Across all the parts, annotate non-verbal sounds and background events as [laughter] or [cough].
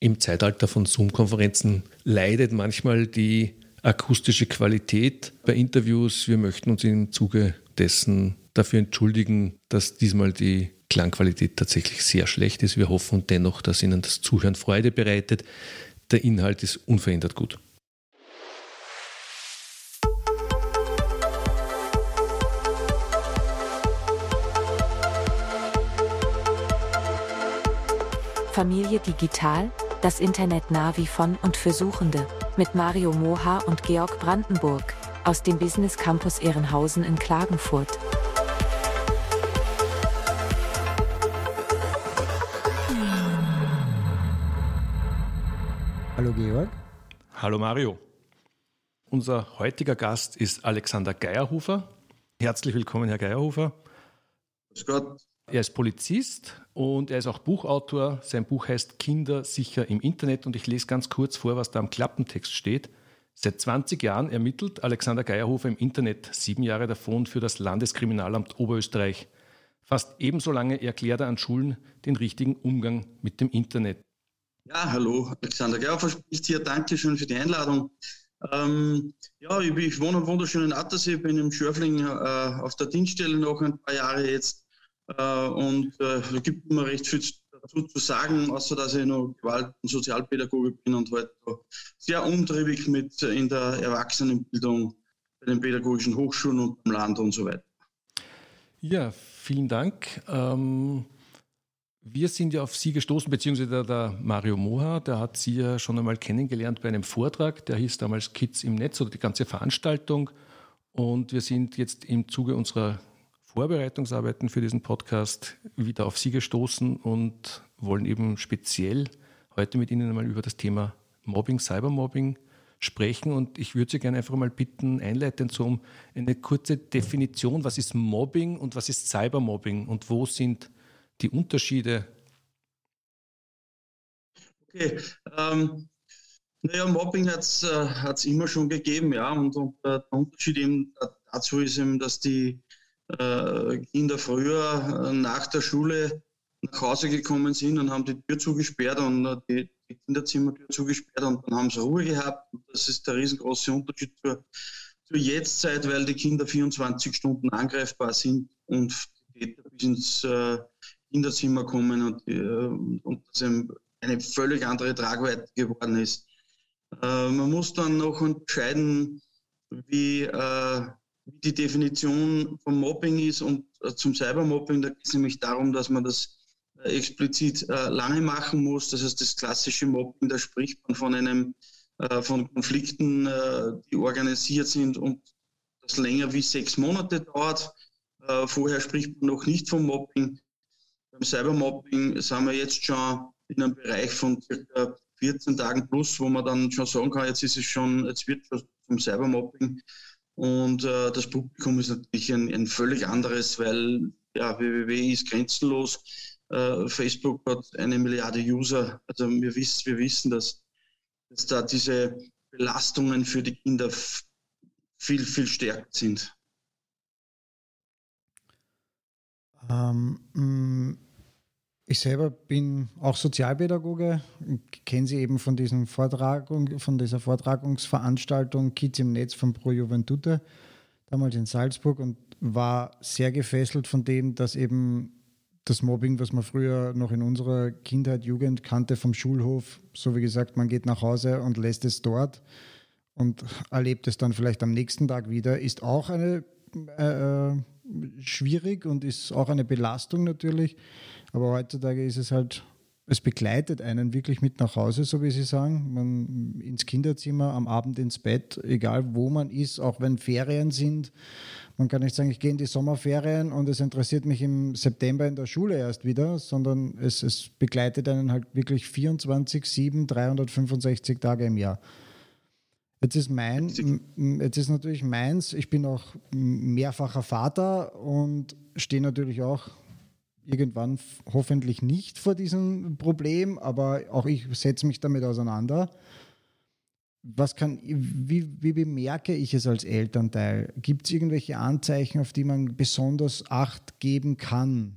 Im Zeitalter von Zoom-Konferenzen leidet manchmal die akustische Qualität bei Interviews. Wir möchten uns im Zuge dessen dafür entschuldigen, dass diesmal die Klangqualität tatsächlich sehr schlecht ist. Wir hoffen dennoch, dass Ihnen das Zuhören Freude bereitet. Der Inhalt ist unverändert gut. Familie Digital, das Internet-Navi von und für Suchende, mit Mario Moha und Georg Brandenburg, aus dem Business Campus Ehrenhausen in Klagenfurt. Hallo Georg. Hallo Mario. Unser heutiger Gast ist Alexander Geierhofer. Herzlich willkommen, Herr Geierhofer. Grüß Gott. Er ist Polizist und er ist auch Buchautor. Sein Buch heißt Kinder sicher im Internet und ich lese ganz kurz vor, was da am Klappentext steht. Seit 20 Jahren ermittelt Alexander Geierhofer im Internet, sieben Jahre davon für das Landeskriminalamt Oberösterreich. Fast ebenso lange erklärt er an Schulen den richtigen Umgang mit dem Internet. Ja, hallo, Alexander Gerfer spricht hier. Dankeschön für die Einladung. Ähm, ja, ich, ich, wohne am wunderschönen Attersee, bin im Schörfling äh, auf der Dienststelle noch ein paar Jahre jetzt. Äh, und äh, es gibt immer recht viel dazu zu sagen, außer dass ich noch Gewalt- und Sozialpädagoge bin und heute halt sehr umtriebig mit in der Erwachsenenbildung bei den pädagogischen Hochschulen und im Land und so weiter. Ja, vielen Dank. Ähm wir sind ja auf Sie gestoßen, beziehungsweise der, der, Mario Moha, der hat Sie ja schon einmal kennengelernt bei einem Vortrag, der hieß damals Kids im Netz oder die ganze Veranstaltung. Und wir sind jetzt im Zuge unserer Vorbereitungsarbeiten für diesen Podcast wieder auf Sie gestoßen und wollen eben speziell heute mit Ihnen einmal über das Thema Mobbing, Cybermobbing sprechen. Und ich würde Sie gerne einfach mal bitten, einleitend so um eine kurze Definition, was ist Mobbing und was ist Cybermobbing und wo sind die Unterschiede? Okay, ähm, naja, Mobbing hat es äh, immer schon gegeben, ja, und, und äh, der Unterschied eben dazu ist eben, dass die Kinder früher äh, nach der Schule nach Hause gekommen sind und haben die Tür zugesperrt und äh, die, Kinderzimmertür zugesperrt und dann haben sie Ruhe gehabt. Das ist der riesengroße Unterschied zur, zur Jetztzeit, weil die Kinder 24 Stunden angreifbar sind und die Täter bis ins äh, Kinderzimmer kommen und, äh, und das eine völlig andere Tragweite geworden ist. Äh, man muss dann noch entscheiden, wie, äh, wie die Definition vom Mobbing ist und zum Cybermobbing. Da geht es nämlich darum, dass man das explizit lange machen muss. Das heißt, das klassische Mobbing, da spricht man von einem von Konflikten, die organisiert sind und das länger wie sechs Monate dauert. Vorher spricht man noch nicht vom Mobbing. Beim Cybermobbing sind wir jetzt schon in einem Bereich von circa 14 Tagen plus, wo man dann schon sagen kann, jetzt ist es schon, jetzt wird schon zum Cybermobbing. Und äh, das Publikum ist natürlich ein, ein, völlig anderes, weil ja, www ist grenzenlos. Äh, Facebook hat eine Milliarde User. Also wir wissen, wir wissen dass, dass da diese Belastungen für die Kinder viel, viel stärker sind. Ähm, mm, ich selber bin auch Sozialpädagoge, kenne sie eben von, diesen Vortragung, von dieser Vortragungsveranstaltung Kids im Netz von Pro Juventute, damals in Salzburg und war sehr gefesselt von dem, dass eben das Mobbing, was man früher noch in unserer Kindheit, Jugend kannte vom Schulhof, so wie gesagt, man geht nach Hause und lässt es dort und erlebt es dann vielleicht am nächsten Tag wieder, ist auch eine äh, äh schwierig und ist auch eine Belastung natürlich. Aber heutzutage ist es halt, es begleitet einen wirklich mit nach Hause, so wie Sie sagen. Man ins Kinderzimmer, am Abend ins Bett, egal wo man ist, auch wenn Ferien sind. Man kann nicht sagen, ich gehe in die Sommerferien und es interessiert mich im September in der Schule erst wieder, sondern es, es begleitet einen halt wirklich 24, 7, 365 Tage im Jahr. Jetzt ist mein, jetzt ist natürlich meins, ich bin auch mehrfacher Vater und stehe natürlich auch irgendwann hoffentlich nicht vor diesem Problem, aber auch ich setze mich damit auseinander. Was kann, wie, wie bemerke ich es als Elternteil? Gibt es irgendwelche Anzeichen, auf die man besonders Acht geben kann?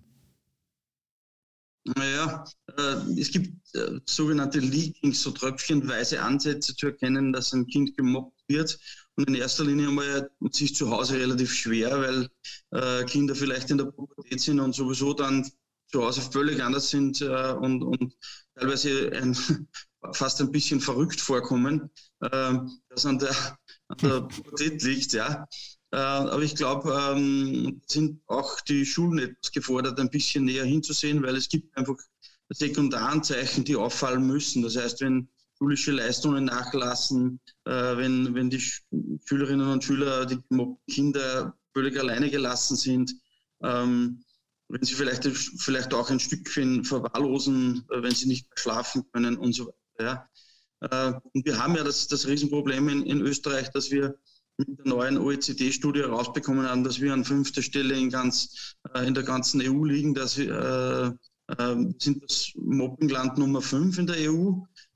Naja, äh, es gibt äh, sogenannte Leakings, so tröpfchenweise Ansätze zu erkennen, dass ein Kind gemobbt wird. Und in erster Linie einmal sich zu Hause relativ schwer, weil äh, Kinder vielleicht in der Pubertät sind und sowieso dann zu Hause völlig anders sind äh, und, und teilweise ein, [laughs] fast ein bisschen verrückt vorkommen, äh, das an der, an der [laughs] Pubertät liegt, ja. Äh, aber ich glaube, ähm, sind auch die Schulen etwas gefordert, ein bisschen näher hinzusehen, weil es gibt einfach Sekundaranzeichen, die auffallen müssen. Das heißt, wenn schulische Leistungen nachlassen, äh, wenn, wenn die Schülerinnen und Schüler, die Kinder völlig alleine gelassen sind, ähm, wenn sie vielleicht, vielleicht auch ein Stückchen verwahrlosen, äh, wenn sie nicht mehr schlafen können und so weiter. Ja. Und wir haben ja das, das Riesenproblem in, in Österreich, dass wir mit der neuen OECD-Studie herausbekommen haben, dass wir an fünfter Stelle in, ganz, äh, in der ganzen EU liegen. Dass wir, äh, äh, sind das Mobbingland Nummer 5 in der EU.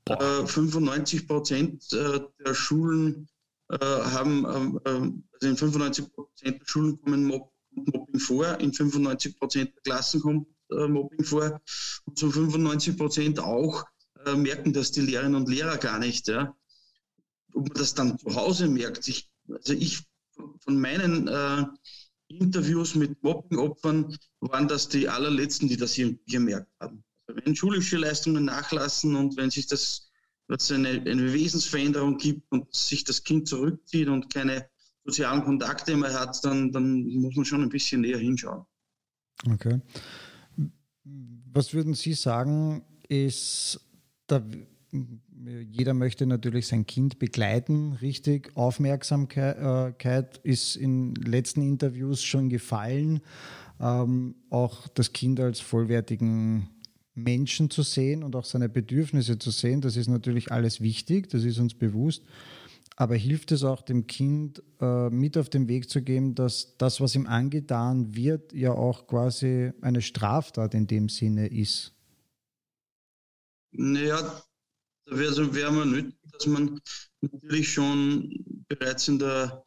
Äh, 95 Prozent äh, der Schulen äh, haben, also in 95 Prozent der Schulen kommen Mob Mobbing vor, in 95 Prozent der Klassen kommt Mobbing vor und zu 95 Prozent auch merken das die Lehrerinnen und Lehrer gar nicht. Ja. Ob man das dann zu Hause merkt, ich also ich von meinen äh, Interviews mit Mobbingopfern waren das die allerletzten, die das hier gemerkt haben. Wenn schulische Leistungen nachlassen und wenn sich das was eine, eine Wesensveränderung gibt und sich das Kind zurückzieht und keine sozialen Kontakte mehr hat, dann, dann muss man schon ein bisschen näher hinschauen. Okay. Was würden Sie sagen, ist der jeder möchte natürlich sein Kind begleiten, richtig. Aufmerksamkeit ist in letzten Interviews schon gefallen. Ähm, auch das Kind als vollwertigen Menschen zu sehen und auch seine Bedürfnisse zu sehen, das ist natürlich alles wichtig, das ist uns bewusst. Aber hilft es auch dem Kind äh, mit auf den Weg zu geben, dass das, was ihm angetan wird, ja auch quasi eine Straftat in dem Sinne ist? Naja, da wäre wär man nötig, dass man natürlich schon bereits in der,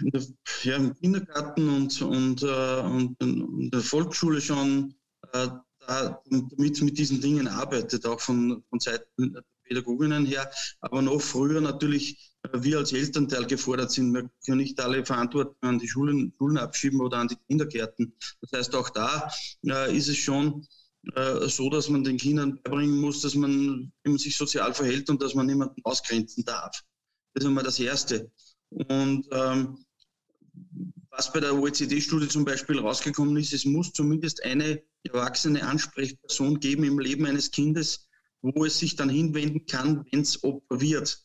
in der ja, im Kindergarten und, und, äh, und in der Volksschule schon äh, damit mit diesen Dingen arbeitet, auch von, von Seiten der Pädagoginnen her, aber noch früher natürlich äh, wir als Elternteil gefordert sind. Wir können nicht alle Verantwortung an die Schulen, Schulen abschieben oder an die Kindergärten. Das heißt, auch da äh, ist es schon äh, so, dass man den Kindern beibringen muss, dass man, man sich sozial verhält und dass man niemanden ausgrenzen darf. Das ist einmal das Erste. Und ähm, was bei der OECD-Studie zum Beispiel rausgekommen ist, es muss zumindest eine erwachsene Ansprechperson geben im Leben eines Kindes, wo es sich dann hinwenden kann, wenn es Opfer wird.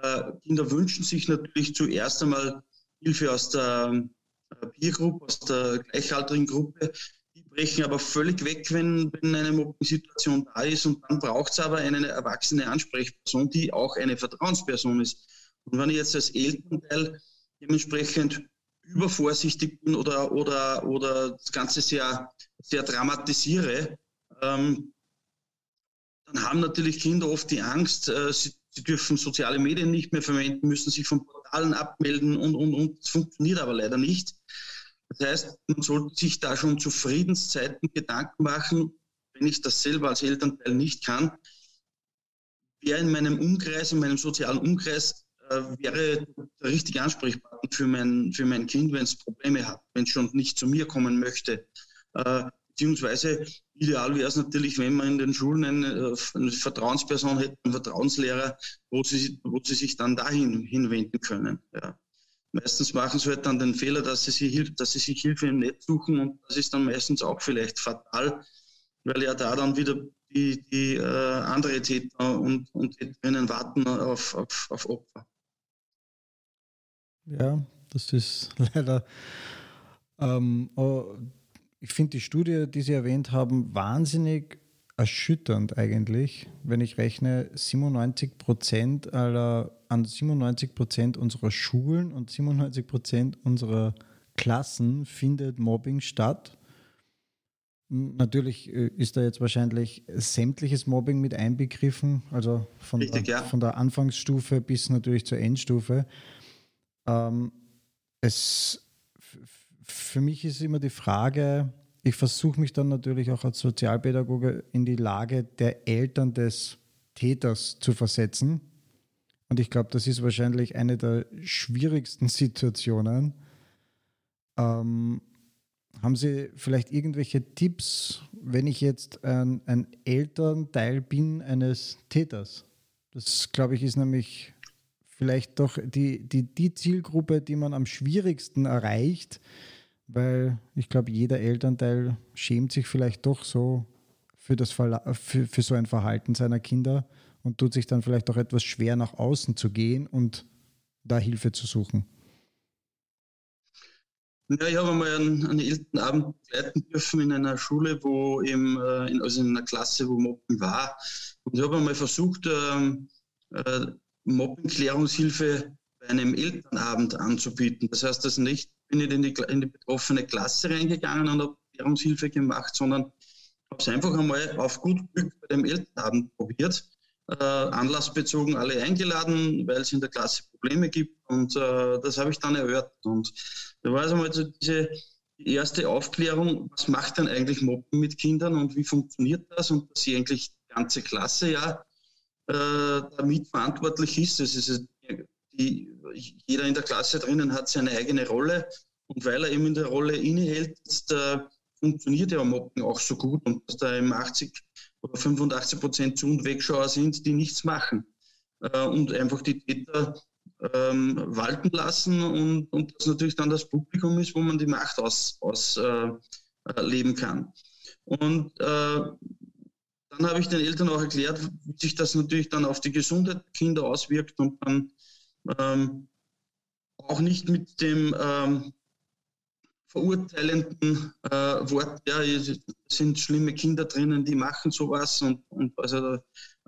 Äh, Kinder wünschen sich natürlich zuerst einmal Hilfe aus der äh, Peer Group, aus der gleichaltrigen Gruppe, brechen aber völlig weg, wenn, wenn eine Mobbing-Situation da ist. Und dann braucht es aber eine erwachsene Ansprechperson, die auch eine Vertrauensperson ist. Und wenn ich jetzt als Elternteil dementsprechend übervorsichtig oder, oder, oder das Ganze sehr, sehr dramatisiere, ähm, dann haben natürlich Kinder oft die Angst, äh, sie, sie, dürfen soziale Medien nicht mehr verwenden, müssen sich von Portalen abmelden und, und, und. Das funktioniert aber leider nicht. Das heißt, man sollte sich da schon zu Friedenszeiten Gedanken machen, wenn ich das selber als Elternteil nicht kann, wer in meinem Umkreis, in meinem sozialen Umkreis wäre der richtige Ansprechpartner für mein, für mein Kind, wenn es Probleme hat, wenn es schon nicht zu mir kommen möchte. Äh, beziehungsweise ideal wäre es natürlich, wenn man in den Schulen eine, eine Vertrauensperson hätte, einen Vertrauenslehrer, wo sie, wo sie sich dann dahin hinwenden können. Ja. Meistens machen sie halt dann den Fehler, dass sie, sich, dass sie sich Hilfe im Netz suchen und das ist dann meistens auch vielleicht fatal, weil ja da dann wieder die, die äh, andere Täter und, und Täterinnen warten auf, auf, auf Opfer. Ja, das ist [laughs] leider. Ähm, oh, ich finde die Studie, die Sie erwähnt haben, wahnsinnig erschütternd eigentlich, wenn ich rechne, 97 Prozent aller, an 97 Prozent unserer Schulen und 97 Prozent unserer Klassen findet Mobbing statt. Natürlich äh, ist da jetzt wahrscheinlich sämtliches Mobbing mit einbegriffen, also von, Richtig, der, ja. von der Anfangsstufe bis natürlich zur Endstufe. Ähm, es, für mich ist immer die Frage, ich versuche mich dann natürlich auch als Sozialpädagoge in die Lage der Eltern des Täters zu versetzen. Und ich glaube, das ist wahrscheinlich eine der schwierigsten [laughs] Situationen. Ähm, haben Sie vielleicht irgendwelche Tipps, wenn ich jetzt ein, ein Elternteil bin eines Täters? Das, glaube ich, ist nämlich vielleicht doch die, die, die Zielgruppe, die man am schwierigsten erreicht, weil ich glaube, jeder Elternteil schämt sich vielleicht doch so für, das für, für so ein Verhalten seiner Kinder und tut sich dann vielleicht auch etwas schwer, nach außen zu gehen und da Hilfe zu suchen. Ja, ich habe einmal einen, einen Elternabend begleiten dürfen in einer Schule, wo eben, äh, also in einer Klasse, wo Mobbing war. Und ich habe einmal versucht, ähm, äh, Mobbingklärungshilfe bei einem Elternabend anzubieten. Das heißt, das nicht bin ich in die, in die betroffene Klasse reingegangen und habe Klärungshilfe gemacht, sondern habe es einfach einmal auf gut Glück bei dem Elternabend probiert. Äh, anlassbezogen alle eingeladen, weil es in der Klasse Probleme gibt. Und äh, das habe ich dann erörtert. Und da war es einmal so diese erste Aufklärung, was macht denn eigentlich Mobbing mit Kindern und wie funktioniert das? Und dass sie eigentlich die ganze Klasse ja äh, damit verantwortlich ist. Das ist die, jeder in der Klasse drinnen hat seine eigene Rolle. Und weil er eben in der Rolle innehält, äh, funktioniert ja Mobbing auch so gut und dass da eben 80 oder 85 Prozent Zu- und Wegschauer sind, die nichts machen äh, und einfach die Täter ähm, walten lassen und, und das natürlich dann das Publikum ist, wo man die Macht ausleben aus, äh, kann. Und äh, dann habe ich den Eltern auch erklärt, wie sich das natürlich dann auf die Gesundheit der Kinder auswirkt und dann ähm, auch nicht mit dem ähm, verurteilenden äh, Wort, ja, es sind schlimme Kinder drinnen, die machen sowas und, und also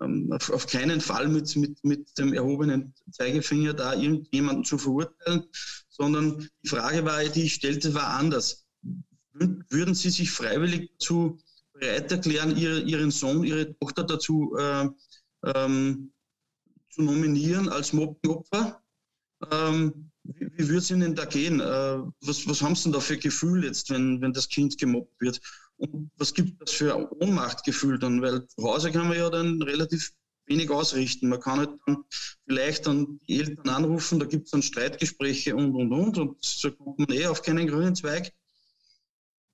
ähm, auf, auf, keinen Fall mit, mit, mit dem erhobenen Zeigefinger da irgendjemanden zu verurteilen, sondern die Frage war, die ich stellte, war anders. Würden Sie sich freiwillig dazu bereit erklären, ihre, Ihren Sohn, Ihre Tochter dazu äh, ähm, zu nominieren als Mobbingopfer? Ähm, wie, wie würde es Ihnen da gehen? Äh, was, was haben Sie denn da für Gefühl jetzt, wenn, wenn das Kind gemobbt wird? Und was gibt das für ein Ohnmachtgefühl dann? Weil zu Hause kann man ja dann relativ wenig ausrichten. Man kann halt dann vielleicht dann die Eltern anrufen, da gibt es dann Streitgespräche und und und und so kommt man eh auf keinen grünen Zweig.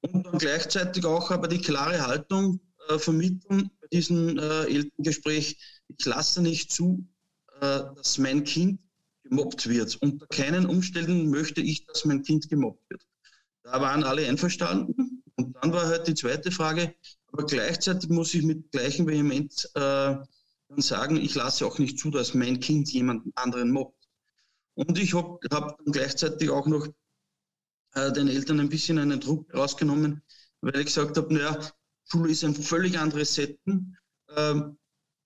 Und dann gleichzeitig auch aber die klare Haltung äh, vermitteln bei diesem äh, Elterngespräch, ich lasse nicht zu, äh, dass mein Kind gemobbt wird. Unter keinen Umständen möchte ich, dass mein Kind gemobbt wird. Da waren alle einverstanden. Und dann war halt die zweite Frage, aber gleichzeitig muss ich mit gleichem Vehement äh, dann sagen, ich lasse auch nicht zu, dass mein Kind jemanden anderen mobbt. Und ich habe hab gleichzeitig auch noch äh, den Eltern ein bisschen einen Druck rausgenommen, weil ich gesagt habe, naja, Schule ist ein völlig anderes Setten. Ähm,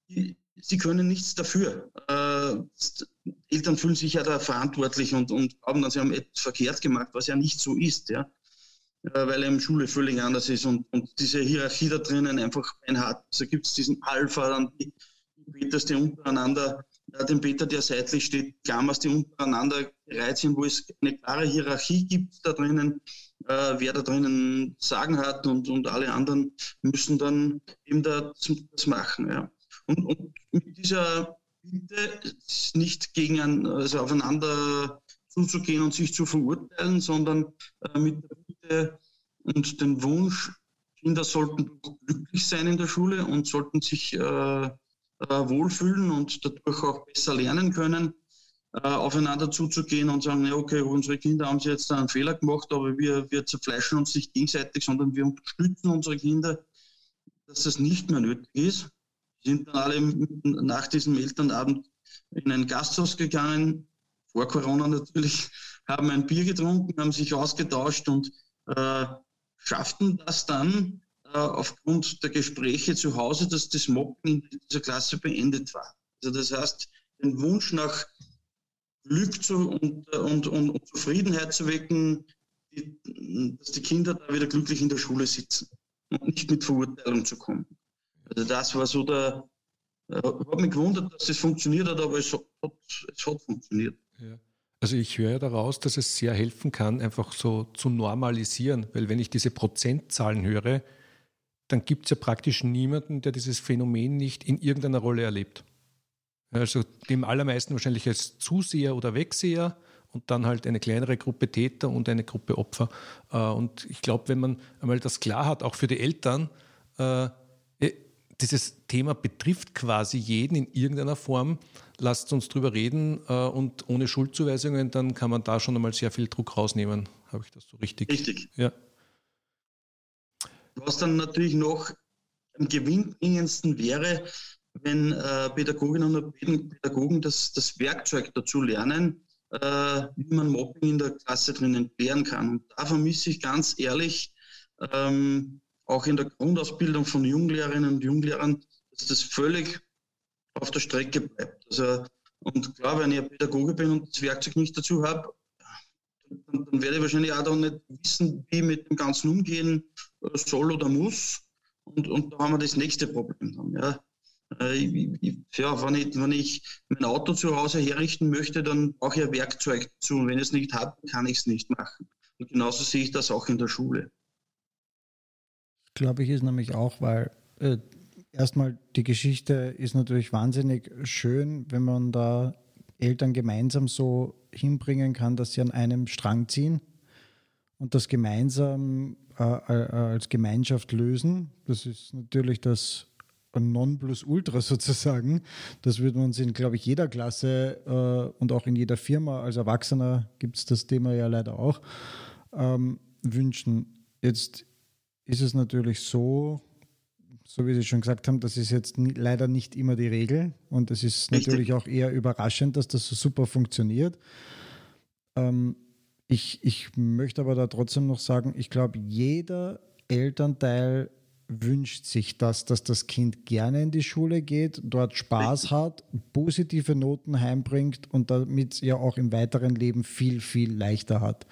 sie können nichts dafür. Äh, Eltern fühlen sich ja da verantwortlich und, und glauben dann, sie haben etwas verkehrt gemacht, was ja nicht so ist, ja. Äh, weil eben Schule völlig anders ist und, und diese Hierarchie da drinnen einfach ein hat. Also gibt es diesen Alpha, dann die, Peters, die untereinander, den Peter, der seitlich steht, Klammers, die untereinander bereit sind, wo es eine klare Hierarchie gibt da drinnen, äh, wer da drinnen Sagen hat und, und alle anderen müssen dann eben da das machen, ja. Und, und mit dieser Bitte nicht gegen ein, also aufeinander zuzugehen und sich zu verurteilen, sondern äh, mit der Bitte und dem Wunsch, Kinder sollten glücklich sein in der Schule und sollten sich äh, wohlfühlen und dadurch auch besser lernen können, äh, aufeinander zuzugehen und sagen, ja, okay, unsere Kinder haben jetzt einen Fehler gemacht, aber wir, wir zerfleischen uns nicht gegenseitig, sondern wir unterstützen unsere Kinder, dass das nicht mehr nötig ist. Sind dann alle nach diesem Elternabend in ein Gasthaus gegangen, vor Corona natürlich, [laughs] haben ein Bier getrunken, haben sich ausgetauscht und äh, schafften das dann äh, aufgrund der Gespräche zu Hause, dass das Mobbing in dieser Klasse beendet war. Also das heißt, den Wunsch nach Glück zu, und, und, und, und Zufriedenheit zu wecken, die, dass die Kinder da wieder glücklich in der Schule sitzen und nicht mit Verurteilung zu kommen. Also das war so der, äh, ich habe mich gewundert, dass das funktioniert hat, aber es hat, es hat funktioniert. Ja. Also ich höre daraus, dass es sehr helfen kann, einfach so zu normalisieren, weil wenn ich diese Prozentzahlen höre, dann gibt es ja praktisch niemanden, der dieses Phänomen nicht in irgendeiner Rolle erlebt. Also dem allermeisten wahrscheinlich als Zuseher oder Wegseher und dann halt eine kleinere Gruppe Täter und eine Gruppe Opfer. Äh, und ich glaube, wenn man einmal das klar hat, auch für die Eltern, äh, äh, dieses Thema betrifft quasi jeden in irgendeiner Form. Lasst uns drüber reden und ohne Schuldzuweisungen, dann kann man da schon einmal sehr viel Druck rausnehmen. Habe ich das so richtig? Richtig. Ja. Was dann natürlich noch am gewinnbringendsten wäre, wenn äh, Pädagoginnen und Pädagogen das, das Werkzeug dazu lernen, äh, wie man Mobbing in der Klasse drinnen klären kann. Und da vermisse ich ganz ehrlich, ähm, auch in der Grundausbildung von Junglehrerinnen und Junglehrern, dass das völlig auf der Strecke bleibt. Also, und klar, wenn ich Pädagoge bin und das Werkzeug nicht dazu habe, dann, dann, werde ich wahrscheinlich auch dann nicht wissen, wie ich mit dem Ganzen umgehen soll oder muss. Und, und da haben wir das nächste Problem dann. Ja. Äh, ja, wenn ich, wenn ich mein Auto zu Hause herrichten möchte, dann brauche ich ein Werkzeug dazu. Und wenn ich es nicht habe, kann ich es nicht machen. Und genauso sehe ich das auch in der Schule. Glaube ich, ist nämlich auch, weil äh, erstmal die Geschichte ist natürlich wahnsinnig schön, wenn man da Eltern gemeinsam so hinbringen kann, dass sie an einem Strang ziehen und das gemeinsam äh, äh als Gemeinschaft lösen. Das ist natürlich das Nonplusultra [laughs] sozusagen. Das würde man uns in, glaube ich, jeder Klasse äh, und auch in jeder Firma als Erwachsener gibt es das Thema ja leider auch ähm, wünschen. Jetzt ist es natürlich so, so wie Sie schon gesagt haben, das ist jetzt leider nicht immer die Regel und es ist Richtig. natürlich auch eher überraschend, dass das so super funktioniert. Ähm, ich, ich möchte aber da trotzdem noch sagen, ich glaube, jeder Elternteil wünscht sich das, dass das Kind gerne in die Schule geht, dort Spaß hat, positive Noten heimbringt und damit ja auch im weiteren Leben viel, viel leichter hat.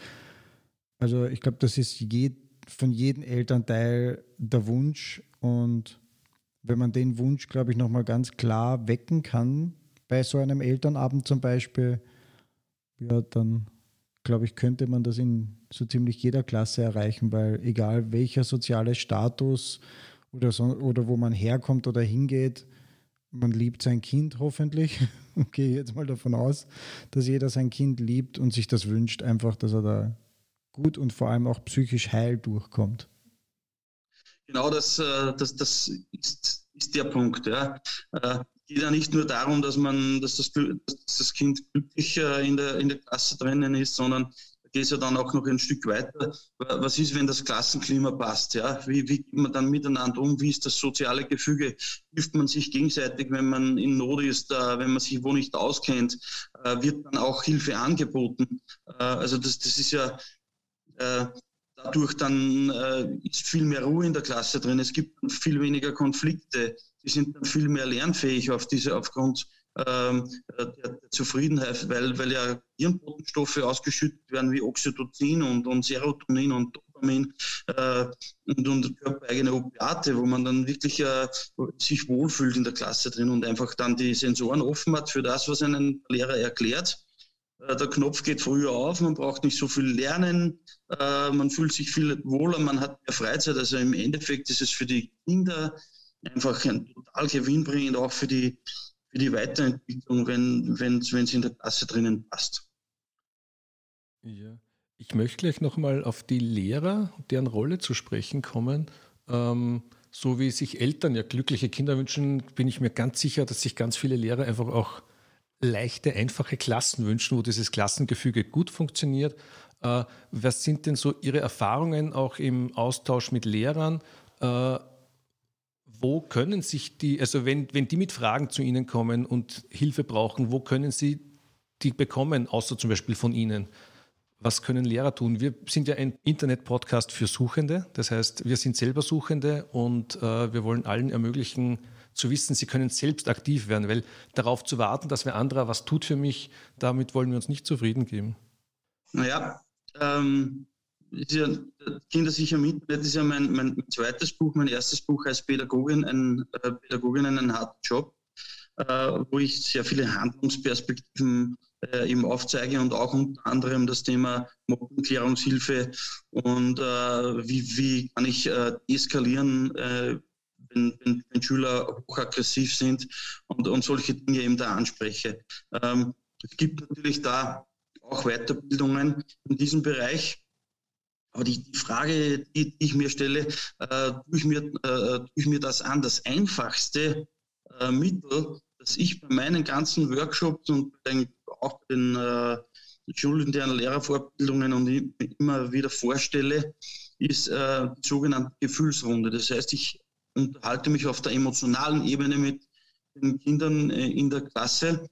Also ich glaube, das ist je, von jedem Elternteil der Wunsch und wenn man den Wunsch, glaube ich, nochmal ganz klar wecken kann, bei so einem Elternabend zum Beispiel, ja, dann glaube ich, könnte man das in so ziemlich jeder Klasse erreichen, weil egal welcher soziale Status oder, so, oder wo man herkommt oder hingeht, man liebt sein Kind hoffentlich. [laughs] Gehe jetzt mal davon aus, dass jeder sein Kind liebt und sich das wünscht, einfach, dass er da gut und vor allem auch psychisch heil durchkommt. Genau das, äh, das, das ist, ist der Punkt. Ja. Es äh, geht ja nicht nur darum, dass man, dass das, dass das Kind glücklich in der, in der Klasse drinnen ist, sondern geht es ja dann auch noch ein Stück weiter. Was ist, wenn das Klassenklima passt? Ja? Wie, wie geht man dann miteinander um? Wie ist das soziale Gefüge? Hilft man sich gegenseitig, wenn man in Not ist, äh, wenn man sich wo nicht auskennt? Äh, wird dann auch Hilfe angeboten? Äh, also das, das ist ja äh, dadurch dann äh, ist viel mehr Ruhe in der Klasse drin. Es gibt viel weniger Konflikte. Die sind dann viel mehr lernfähig auf diese, aufgrund ähm, der, der, Zufriedenheit, weil, weil ja Hirnbotenstoffe ausgeschüttet werden wie Oxytocin und, und Serotonin und Dopamin äh, und, und körpereigene Opiate, wo man dann wirklich äh, sich wohlfühlt in der Klasse drin und einfach dann die Sensoren offen hat für das, was einen Lehrer erklärt. Äh, der Knopf geht früher auf, man braucht nicht so viel lernen, äh, man fühlt sich viel wohler, man hat mehr Freizeit. Also im Endeffekt ist es für die Kinder einfach ein total gewinnbringend, auch für die für die Weiterentwicklung, wenn es in der Klasse drinnen passt. Ja. Ich möchte gleich nochmal auf die Lehrer, deren Rolle zu sprechen kommen. Ähm, so wie sich Eltern ja glückliche Kinder wünschen, bin ich mir ganz sicher, dass sich ganz viele Lehrer einfach auch leichte, einfache Klassen wünschen, wo dieses Klassengefüge gut funktioniert. Äh, was sind denn so Ihre Erfahrungen auch im Austausch mit Lehrern? Äh, wo können sich die, also wenn, wenn die mit Fragen zu Ihnen kommen und Hilfe brauchen, wo können Sie die bekommen, außer zum Beispiel von Ihnen? Was können Lehrer tun? Wir sind ja ein Internet-Podcast für Suchende. Das heißt, wir sind selber Suchende und äh, wir wollen allen ermöglichen, zu wissen, sie können selbst aktiv werden, weil darauf zu warten, dass wer anderer was tut für mich, damit wollen wir uns nicht zufrieden geben. Naja, ähm, ist ja Kindersicher im Internet ist ja mein, mein, zweites Buch, mein erstes Buch heißt Pädagogin, ein, äh, Pädagogin einen harten Job. wo ich sehr viele Handlungsperspektiven eben aufzeige und auch unter anderem das Thema Mobbingklärungshilfe und wie, wie kann ich eskalieren, wenn, wenn, wenn, Schüler hochaggressiv sind und, und solche Dinge eben da anspreche. Ähm, es gibt natürlich da auch Weiterbildungen in diesem Bereich. Aber die, die Frage, die, die, ich mir stelle, äh, tue, ich mir, äh, tue ich mir das an? Das einfachste äh, Mittel, das ich bei meinen ganzen Workshops und auch bei den äh, schulinternen Lehrerfortbildungen und immer wieder vorstelle, ist äh, die sogenannte Gefühlsrunde. Das heißt, ich unterhalte mich auf der emotionalen Ebene mit den Kindern äh, in der Klasse.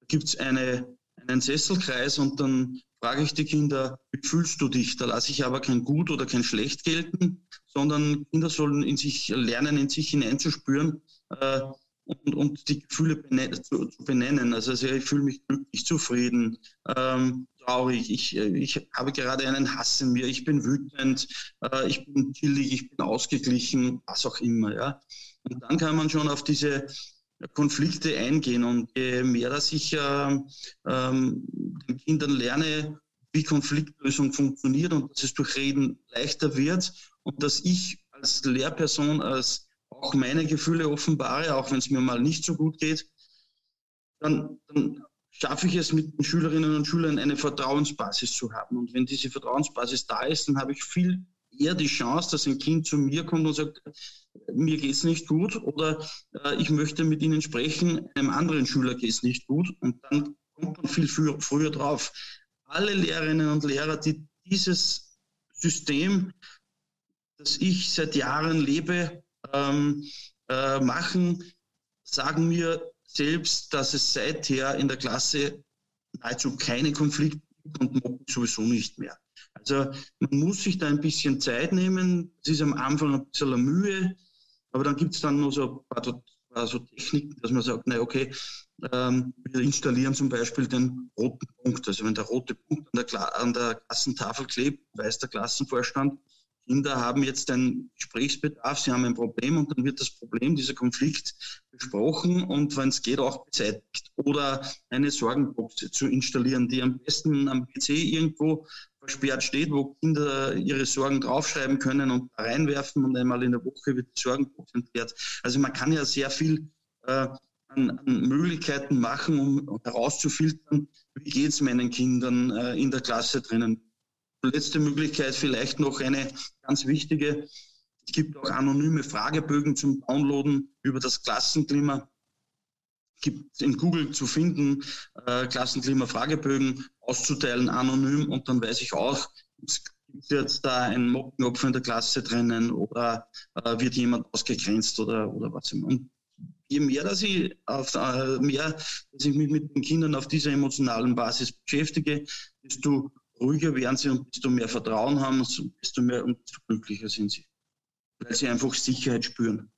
Da gibt es eine, einen Sesselkreis und dann frage ich die Kinder, wie fühlst du dich? Da lasse ich aber kein Gut oder kein Schlecht gelten, sondern Kinder sollen in sich lernen, in sich hineinzuspüren äh, und, und, die Gefühle benennen, zu, zu, benennen. Also, also ich fühle mich glücklich, zufrieden, ähm, traurig, ich, äh, ich habe gerade einen Hass in mir, ich bin wütend, äh, ich bin chillig, ich bin ausgeglichen, was auch immer. Ja. Und dann kann man schon auf diese Konflikte eingehen. Und je mehr dass ich äh, ähm, den Kindern lerne, wie Konfliktlösung funktioniert und dass es durch Reden leichter wird und dass ich als Lehrperson als auch meine Gefühle offenbare, auch wenn es mir mal nicht so gut geht, dann, dann schaffe ich es mit den Schülerinnen und Schülern eine Vertrauensbasis zu haben. Und wenn diese Vertrauensbasis da ist, dann habe ich viel eher die Chance, dass ein Kind zu mir kommt und sagt, mir geht es nicht gut oder äh, ich möchte mit Ihnen sprechen, einem anderen Schüler geht es nicht gut. Und dann kommt man viel früher, früher drauf. Alle Lehrerinnen und Lehrer, die dieses System, das ich seit Jahren lebe, ähm, äh, machen, sagen mir, selbst, dass es seither in der Klasse nahezu keine Konflikte gibt und Mobbing sowieso nicht mehr. Also man muss sich da ein bisschen Zeit nehmen. Es ist am Anfang ein bisschen eine Mühe, aber dann gibt es dann noch so ein paar, paar so Techniken, dass man sagt, na okay, ähm, wir installieren zum Beispiel den roten Punkt. Also wenn der rote Punkt an der, an der Klassentafel klebt, weiß der Klassenvorstand, Kinder haben jetzt einen Gesprächsbedarf, sie haben ein Problem und dann wird das Problem, dieser Konflikt besprochen und wenn es geht auch beseitigt. Oder eine Sorgenbox zu installieren, die am besten am PC irgendwo versperrt steht, wo Kinder ihre Sorgen draufschreiben können und reinwerfen und einmal in der Woche wird die Sorgenbox entleert. Also man kann ja sehr viel äh, an, an, Möglichkeiten machen, um herauszufiltern, wie geht es meinen Kindern äh, in der Klasse drinnen letzte Möglichkeit vielleicht noch eine ganz wichtige. Es gibt auch anonyme Fragebögen zum Downloaden über das Klassenklima. Gibt in Google zu finden, äh, Klassenklima-Fragebögen auszuteilen, anonym. Und dann weiß ich auch, gibt jetzt da ein Mockenopfer in der Klasse drinnen oder äh, wird jemand ausgegrenzt oder, oder was immer. Und je mehr, dass ich, auf, äh, mehr, dass ich mich mit den Kindern auf dieser emotionalen Basis beschäftige, desto ruhiger werden sie und desto mehr Vertrauen haben, desto mehr und desto glücklicher sind sie, weil sie einfach Sicherheit spüren.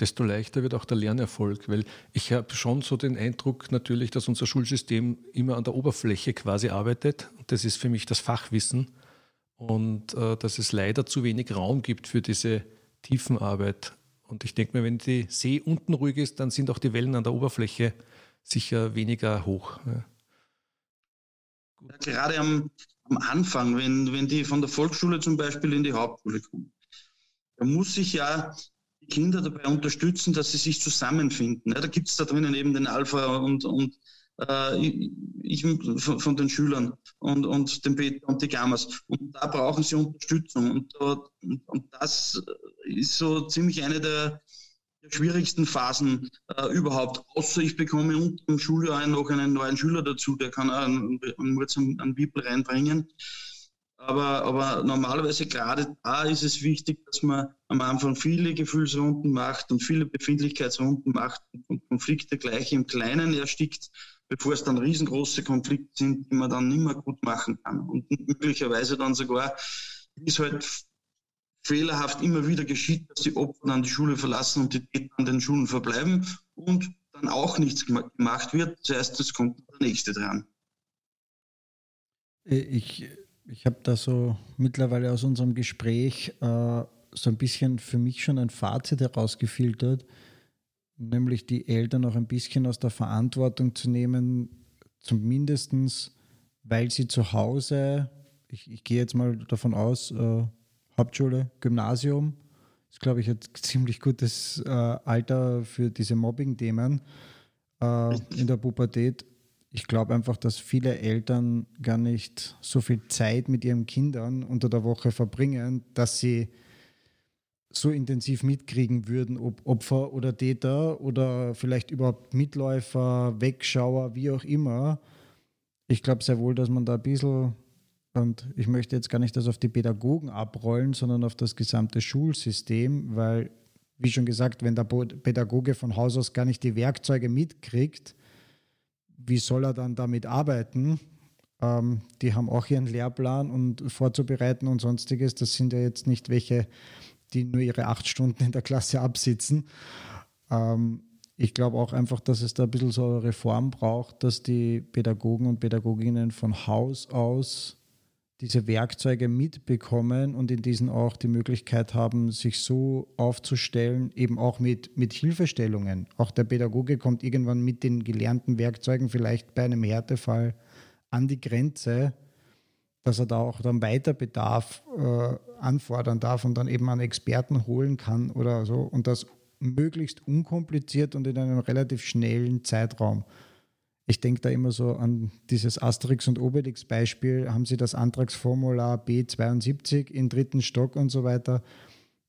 Desto leichter wird auch der Lernerfolg, weil ich habe schon so den Eindruck natürlich, dass unser Schulsystem immer an der Oberfläche quasi arbeitet. Das ist für mich das Fachwissen und äh, dass es leider zu wenig Raum gibt für diese Tiefenarbeit. Und ich denke mir, wenn die See unten ruhig ist, dann sind auch die Wellen an der Oberfläche sicher weniger hoch. Ja. Ja, gerade am, am Anfang, wenn, wenn die von der Volksschule zum Beispiel in die Hauptschule kommen. Da muss ich ja die Kinder dabei unterstützen, dass sie sich zusammenfinden. Ja, da gibt es da drinnen eben den Alpha und, und äh, ich, von, von, den Schülern und, und den Beta und die Gammas. Und da brauchen sie Unterstützung. Und, und, und das ist so ziemlich eine der, der schwierigsten Phasen äh, überhaupt. Außer ich bekomme unter dem Schuljahr noch einen neuen Schüler dazu, der kann einen, einen, einen Bibel reinbringen. Aber, aber normalerweise gerade da ist es wichtig, dass man am Anfang viele Gefühlsrunden macht und viele Befindlichkeitsrunden macht und Konflikte gleich im Kleinen erstickt, bevor es dann riesengroße Konflikte sind, die man dann nicht mehr gut machen kann. Und möglicherweise dann sogar, wie es halt fehlerhaft immer wieder geschieht, dass die Opfer dann die Schule verlassen und die Täter an den Schulen verbleiben und dann auch nichts gemacht wird. Das heißt, es kommt der Nächste dran. Äh, ich, ich habe da so mittlerweile aus unserem Gespräch äh, so ein bisschen für mich schon ein Fazit herausgefiltert, nämlich die Eltern auch ein bisschen aus der Verantwortung zu nehmen, zumindest weil sie zu Hause, ich, ich gehe jetzt mal davon aus, äh, Hauptschule, Gymnasium, ist, glaube ich, ein ziemlich gutes äh, Alter für diese Mobbing-Themen äh, in der Pubertät. Ich glaube einfach, dass viele Eltern gar nicht so viel Zeit mit ihren Kindern unter der Woche verbringen, dass sie so intensiv mitkriegen würden, ob Opfer oder Täter oder vielleicht überhaupt Mitläufer, Wegschauer, wie auch immer. Ich glaube sehr wohl, dass man da ein bisschen und ich möchte jetzt gar nicht das auf die Pädagogen abrollen, sondern auf das gesamte Schulsystem, weil, wie schon gesagt, wenn der Pädagoge von Haus aus gar nicht die Werkzeuge mitkriegt, wie soll er dann damit arbeiten? Ähm, die haben auch ihren Lehrplan und vorzubereiten und sonstiges. Das sind ja jetzt nicht welche, die nur ihre acht Stunden in der Klasse absitzen. Ähm, ich glaube auch einfach, dass es da ein bisschen so eine Reform braucht, dass die Pädagogen und Pädagoginnen von Haus aus diese Werkzeuge mitbekommen und in diesen auch die Möglichkeit haben, sich so aufzustellen, eben auch mit, mit Hilfestellungen. Auch der Pädagoge kommt irgendwann mit den gelernten Werkzeugen vielleicht bei einem Härtefall an die Grenze, dass er da auch dann weiter Bedarf äh, anfordern darf und dann eben einen Experten holen kann oder so und das möglichst unkompliziert und in einem relativ schnellen Zeitraum. Ich denke da immer so an dieses Asterix und Obelix Beispiel. Haben Sie das Antragsformular B72 im dritten Stock und so weiter?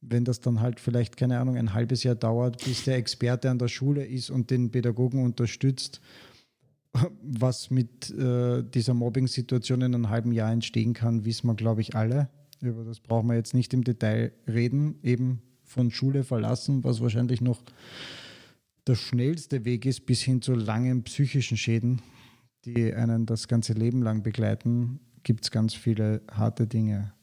Wenn das dann halt vielleicht, keine Ahnung, ein halbes Jahr dauert, bis der Experte an der Schule ist und den Pädagogen unterstützt, was mit äh, dieser Mobbing-Situation in einem halben Jahr entstehen kann, wissen wir, glaube ich, alle. Über das brauchen wir jetzt nicht im Detail reden. Eben von Schule verlassen, was wahrscheinlich noch der schnellste Weg ist bis hin zu langen psychischen Schäden, die einen das ganze Leben lang begleiten, gibt es ganz viele harte Dinge.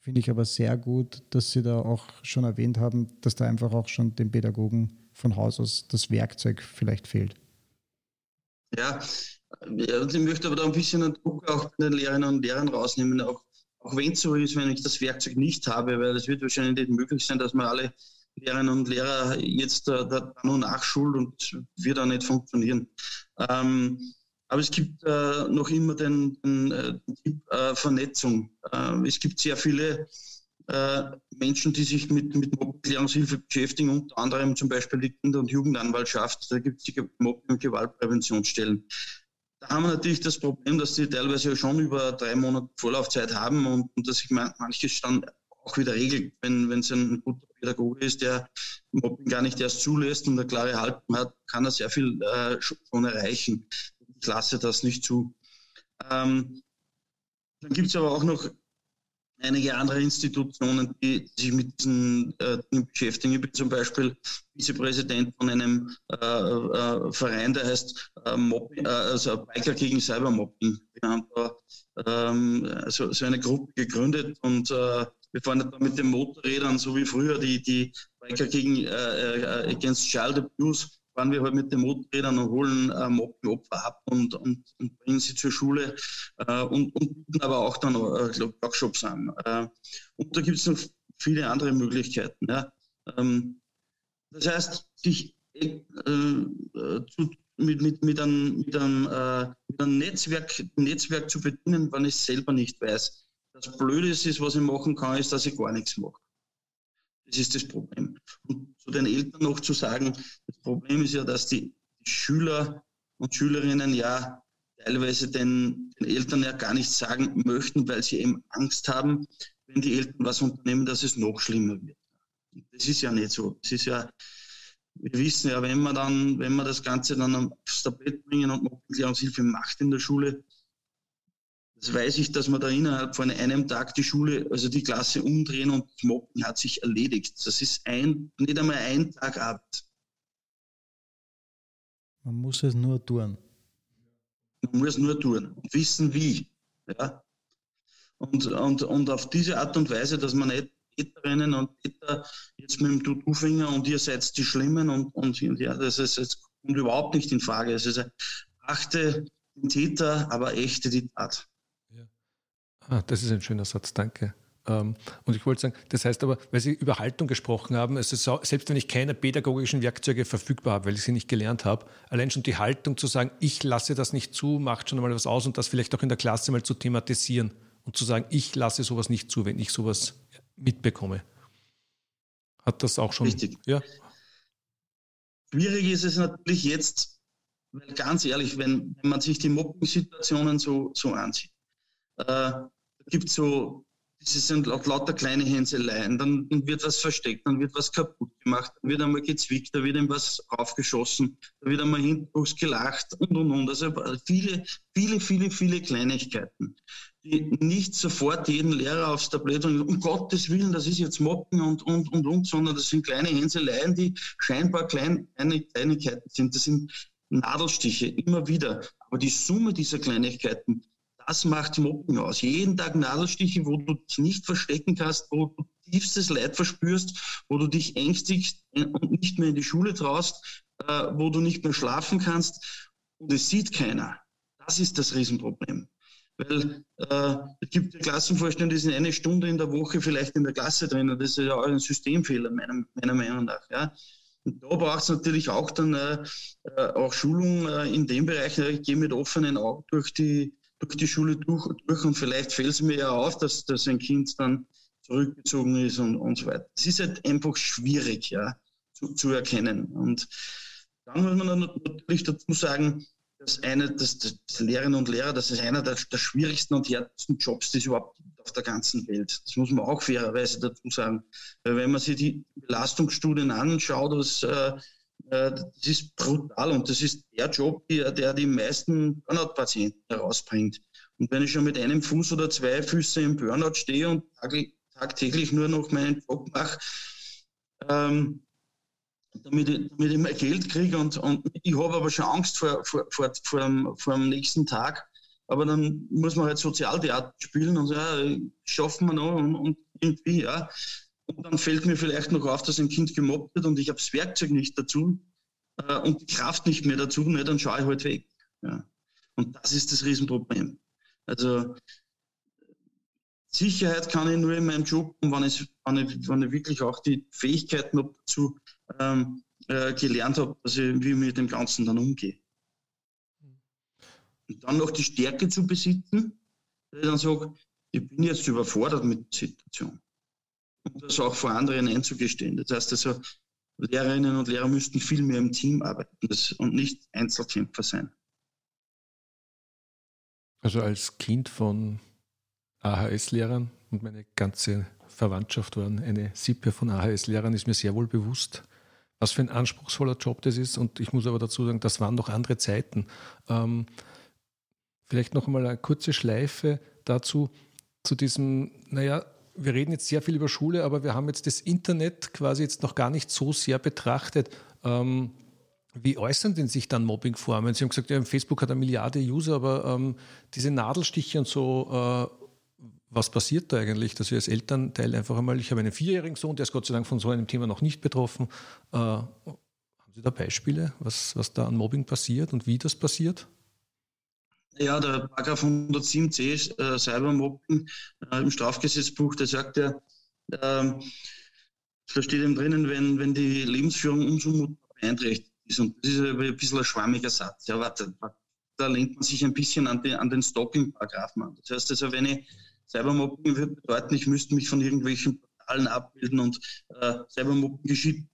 Finde ich aber sehr gut, dass Sie da auch schon erwähnt haben, dass da einfach auch schon den Pädagogen von Haus aus das Werkzeug vielleicht fehlt. Ja, ich möchte aber da ein bisschen den Druck auch den Lehrerinnen und Lehrern rausnehmen, auch, auch wenn es so ist, wenn ich das Werkzeug nicht habe, weil es wird wahrscheinlich nicht möglich sein, dass man alle Lehrerinnen und Lehrer jetzt äh, da nur nachschult und wird auch nicht funktionieren. Ähm, aber es gibt äh, noch immer den, den, äh, Tipp äh, Vernetzung. Äh, es gibt sehr viele äh, Menschen, die sich mit, mit Mobbingklärungshilfe beschäftigen, unter anderem zum Beispiel die Kinder- und Jugendanwaltschaft. Da gibt es die Mobbing- und Gewaltpräventionsstellen. Da haben wir natürlich das Problem, dass die teilweise schon über drei Monate Vorlaufzeit haben und, und dass sich manches dann auch wieder regelt, wenn es ein guter Pädagoge ist, der Mobbing gar nicht erst zulässt und eine klare Haltung hat, kann er sehr viel äh, schon erreichen. Ich lasse das nicht zu. Ähm, dann gibt es aber auch noch einige andere Institutionen, die sich mit diesen äh, beschäftigen. Ich bin zum Beispiel Vizepräsident von einem äh, äh, Verein, der heißt äh, Mobbing, äh, also Biker gegen Cybermobbing. Wir haben da ähm, so, so, eine Gruppe gegründet und äh, wir fahren da mit den Motorrädern, so wie früher die, die Biker gegen äh, äh, Against Child Abuse, fahren wir halt mit den Motorrädern und holen äh, Mobbing-Opfer ab und, und, und, bringen sie zur Schule äh, und, und bieten aber auch dann äh, Workshops an. Äh, und da gibt es noch viele andere Möglichkeiten. Ja. Ähm, das heißt, sich äh, zu, mit, mit, mit, einem, mit, einem, äh, mit einem Netzwerk, Netzwerk zu bedienen, wenn ich es selber nicht weiß. Das Blöde ist, was ich machen kann, ist, dass ich gar nichts mache. Das ist das Problem. Und zu den Eltern noch zu sagen, das Problem ist ja, dass die, Schüler und Schülerinnen ja teilweise den, den, Eltern ja gar nichts sagen möchten, weil sie eben Angst haben, wenn die Eltern was unternehmen, dass es noch schlimmer wird. Das ist ja nicht so. Das ist ja, wir wissen ja, wenn man dann, wenn man das Ganze dann aufs Tapet bringen und Aufklärungshilfe macht in der Schule, das weiß ich, dass man da innerhalb von einem Tag die Schule, also die Klasse umdrehen und das Mobbing hat sich erledigt. Das ist ein, nicht einmal ein Tag ab. Man muss es nur tun. Man muss es nur tun und wissen wie. Ja? Und, und, und auf diese Art und Weise, dass man nicht Täterinnen und Täter jetzt mit dem Tutu-Finger und ihr seid die Schlimmen und, und ja, das, ist, das kommt überhaupt nicht in Frage. Es ist eine achte den Täter, aber echte die Tat. Ah, das ist ein schöner Satz, danke. Ähm, und ich wollte sagen, das heißt aber, weil Sie über Haltung gesprochen haben, also selbst wenn ich keine pädagogischen Werkzeuge verfügbar habe, weil ich sie nicht gelernt habe, allein schon die Haltung zu sagen, ich lasse das nicht zu, macht schon einmal was aus und das vielleicht auch in der Klasse mal zu thematisieren und zu sagen, ich lasse sowas nicht zu, wenn ich sowas mitbekomme. Hat das auch schon. Richtig. Ja. Schwierig ist es natürlich jetzt, weil ganz ehrlich, wenn, wenn man sich die Mobbing-Situationen so, so ansieht, äh, gibt so das sind lauter kleine Hänseleien, dann, dann, wird was versteckt, dann wird was kaputt gemacht, dann wird einmal gezwickt, da wird ihm was aufgeschossen, da wird einmal hinten gelacht und und und. Also viele, viele, viele, viele Kleinigkeiten, die nicht sofort jeden Lehrer aufs Tablett und um Gottes Willen, das ist jetzt Moppen und und und und, sondern das sind kleine Hänseleien, die scheinbar klein, kleine Kleinigkeiten sind. Das sind Nadelstiche, immer wieder. Aber die Summe dieser Kleinigkeiten, das macht Mobbing aus. Jeden Tag Nadelstiche, wo du dich nicht verstecken kannst, wo du tiefstes Leid verspürst, wo du dich ängstigst und nicht mehr in die Schule traust, äh, wo du nicht mehr schlafen kannst und es sieht keiner. Das ist das Riesenproblem. Weil äh, es gibt Klassenvorstände, die sind eine Stunde in der Woche vielleicht in der Klasse drin. Das ist ja auch ein Systemfehler, meiner, meiner Meinung nach. Ja. Und da braucht es natürlich auch dann äh, äh auch Schulung äh, in dem Bereich. Ich gehe mit offenen Augen durch die, durch die Schule durch, durch und vielleicht fällt es mir ja auf, dass, dass ein Kind dann zurückgezogen ist und, und so weiter. Es ist halt einfach schwierig ja, zu, zu erkennen. Und dann muss man natürlich dazu sagen, dass eine, dass, dass Lehrerinnen und Lehrer, das ist einer der, der schwierigsten und härtesten Jobs, die es überhaupt gibt auf der ganzen Welt. Das muss man auch fairerweise dazu sagen. Weil wenn man sich die Belastungsstudien anschaut, was äh, das ist brutal und das ist der Job, der die meisten Burnout-Patienten herausbringt. Und wenn ich schon mit einem Fuß oder zwei Füße im Burnout stehe und tagtäglich nur noch meinen Job mache, ähm, damit, ich, damit ich mehr Geld kriege und, und ich habe aber schon Angst vor, vor, vor, vor, dem, vor dem nächsten Tag, aber dann muss man halt Sozialtheater spielen und so, ja, schaffen wir noch und, und irgendwie, ja. Und dann fällt mir vielleicht noch auf, dass ein Kind gemobbt wird und ich habe das Werkzeug nicht dazu äh, und die Kraft nicht mehr dazu, ne, dann schaue ich halt weg. Ja. Und das ist das Riesenproblem. Also Sicherheit kann ich nur in meinem Job, und wenn ich, wenn ich, wenn ich wirklich auch die Fähigkeiten habe dazu ähm, äh, gelernt habe, dass ich, wie ich mit dem Ganzen dann umgehe. Und dann noch die Stärke zu besitzen, dass ich dann sage, ich bin jetzt überfordert mit der Situation und das auch vor anderen einzugestehen. Das heißt also, Lehrerinnen und Lehrer müssten viel mehr im Team arbeiten und nicht Einzelkämpfer sein. Also als Kind von AHS-Lehrern und meine ganze Verwandtschaft waren eine Sippe von AHS-Lehrern, ist mir sehr wohl bewusst, was für ein anspruchsvoller Job das ist. Und ich muss aber dazu sagen, das waren noch andere Zeiten. Ähm, vielleicht noch einmal eine kurze Schleife dazu, zu diesem, naja, wir reden jetzt sehr viel über Schule, aber wir haben jetzt das Internet quasi jetzt noch gar nicht so sehr betrachtet. Ähm, wie äußern denn sich dann Mobbingformen? Sie haben gesagt, ja, Facebook hat eine Milliarde User, aber ähm, diese Nadelstiche und so, äh, was passiert da eigentlich, dass wir als Elternteil einfach einmal, ich habe einen vierjährigen Sohn, der ist Gott sei Dank von so einem Thema noch nicht betroffen. Äh, haben Sie da Beispiele, was, was da an Mobbing passiert und wie das passiert? Ja, der Paragraph 107c äh, Cybermobbing äh, im Strafgesetzbuch, der sagt ja, äh, da steht eben drinnen, wenn, wenn die Lebensführung unzumutbar beeinträchtigt ist. Und das ist ein bisschen ein schwammiger Satz. Ja, warte, da lehnt man sich ein bisschen an den, an den Stalking-Paragraphen an. Das heißt also, wenn ich Cybermobbing würde bedeuten, ich müsste mich von irgendwelchen Portalen abbilden und äh, Cybermobbing geschieht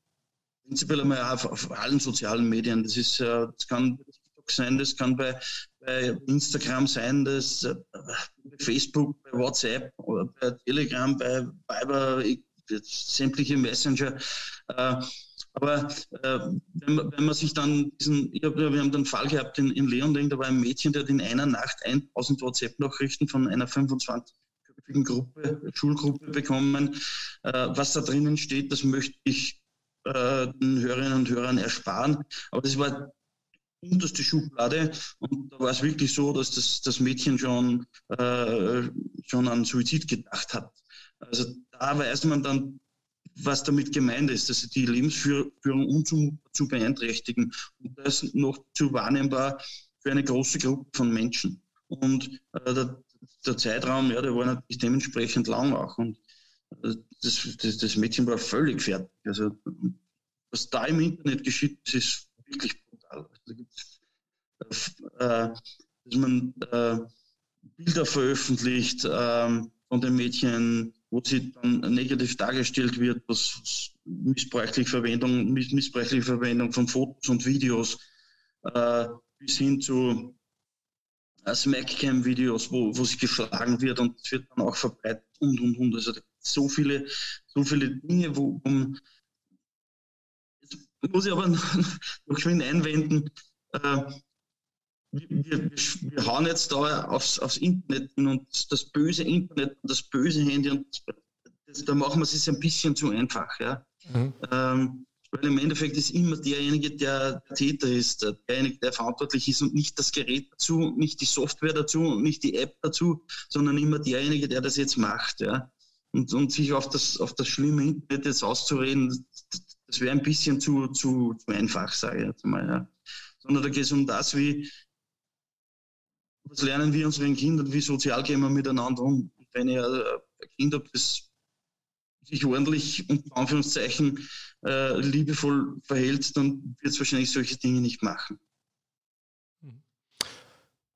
prinzipiell einmal auf, auf allen sozialen Medien. Das ist, äh, das kann sein, das kann bei, bei Instagram sein, das äh, bei Facebook, bei WhatsApp oder bei Telegram, bei Viber, sämtliche Messenger. Äh, aber äh, wenn, man, wenn, man, sich dann diesen, hab, wir haben den Fall gehabt in, in Leonding, da war ein Mädchen, der hat in einer Nacht 1000 WhatsApp-Nachrichten von einer 25-köpfigen Gruppe, Schulgruppe bekommen. was da drinnen steht, das möchte ich den Hörerinnen und Hörern ersparen. Aber das war unterste Schublade. Und da war es wirklich so, dass das, das Mädchen schon, äh, schon an Suizid gedacht hat. Also da weiß man dann, was damit gemeint ist, dass die Lebensführung unzumutbar zu beeinträchtigen. Und das noch zu wahrnehmbar für eine große Gruppe von Menschen. Und äh, der Zeitraum, ja, der war natürlich dementsprechend lang auch. Und äh, das, das, das Mädchen war völlig fertig. Also, was da im Internet geschieht, das ist wirklich äh, dass man äh, Bilder veröffentlicht äh, von den Mädchen, wo sie dann negativ dargestellt wird, was missbräuchliche Verwendung, missbräuchliche Verwendung von Fotos und Videos äh, bis hin zu äh, Smackcam-Videos, wo, wo sie geschlagen wird und es wird dann auch verbreitet und und und. Also so viele, so viele Dinge, wo um, muss ich aber [laughs] noch schön einwenden, äh, wir, wir, wir, hauen jetzt da aufs, aufs Internet und das böse Internet und das böse Handy und das, da machen wir es ein bisschen zu einfach. Ja? Mhm. Ähm, weil im Endeffekt ist immer derjenige, der Täter ist, derjenige, der verantwortlich ist und nicht das Gerät dazu, nicht die Software dazu und nicht die App dazu, sondern immer derjenige, der das jetzt macht. Ja? Und, und sich auf das, auf das schlimme Internet jetzt auszureden, das, wäre ein bisschen zu, zu, zu einfach, sage ich jetzt mal. Ja? Sondern da geht es um das, wie, was lernen wir unseren Kindern, wie sozial gehen wir miteinander um. Und wenn ihr ein Kind habt, das sich ordentlich unter Anführungszeichen äh, liebevoll verhält, dann wird es wahrscheinlich solche Dinge nicht machen.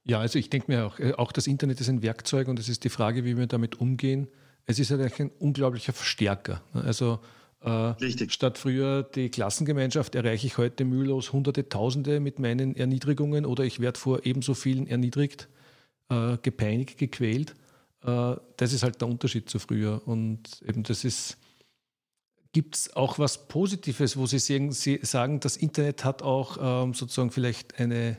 Ja, also ich denke mir auch, äh, auch das Internet ist ein Werkzeug und es ist die Frage, wie wir damit umgehen. Es ist halt ein unglaublicher Verstärker. Also äh, statt früher die Klassengemeinschaft erreiche ich heute mühelos Hunderte, Tausende mit meinen Erniedrigungen oder ich werde vor ebenso vielen erniedrigt, äh, gepeinigt, gequält. Äh, das ist halt der Unterschied zu früher. Und eben das ist, gibt es auch was Positives, wo Sie sagen, Sie sagen, das Internet hat auch ähm, sozusagen vielleicht eine,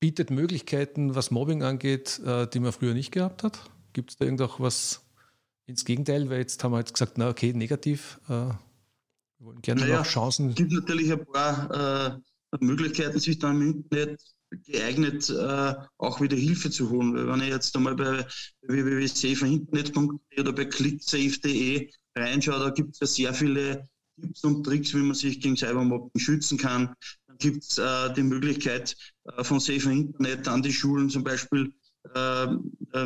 bietet Möglichkeiten, was Mobbing angeht, äh, die man früher nicht gehabt hat? Gibt es da irgendwas ins Gegenteil? Weil jetzt haben wir jetzt gesagt, na okay, negativ. Äh, wir wollen gerne naja, noch Chancen. Es gibt natürlich ein paar äh, Möglichkeiten, sich da im Internet geeignet, äh, auch wieder Hilfe zu holen. Weil wenn ich jetzt einmal bei www.safeinternet.de oder bei clicksafe.de reinschaue, da gibt es ja sehr viele Tipps und Tricks, wie man sich gegen Cybermobbing schützen kann. Dann gibt es äh, die Möglichkeit äh, von Safer Internet an die Schulen zum Beispiel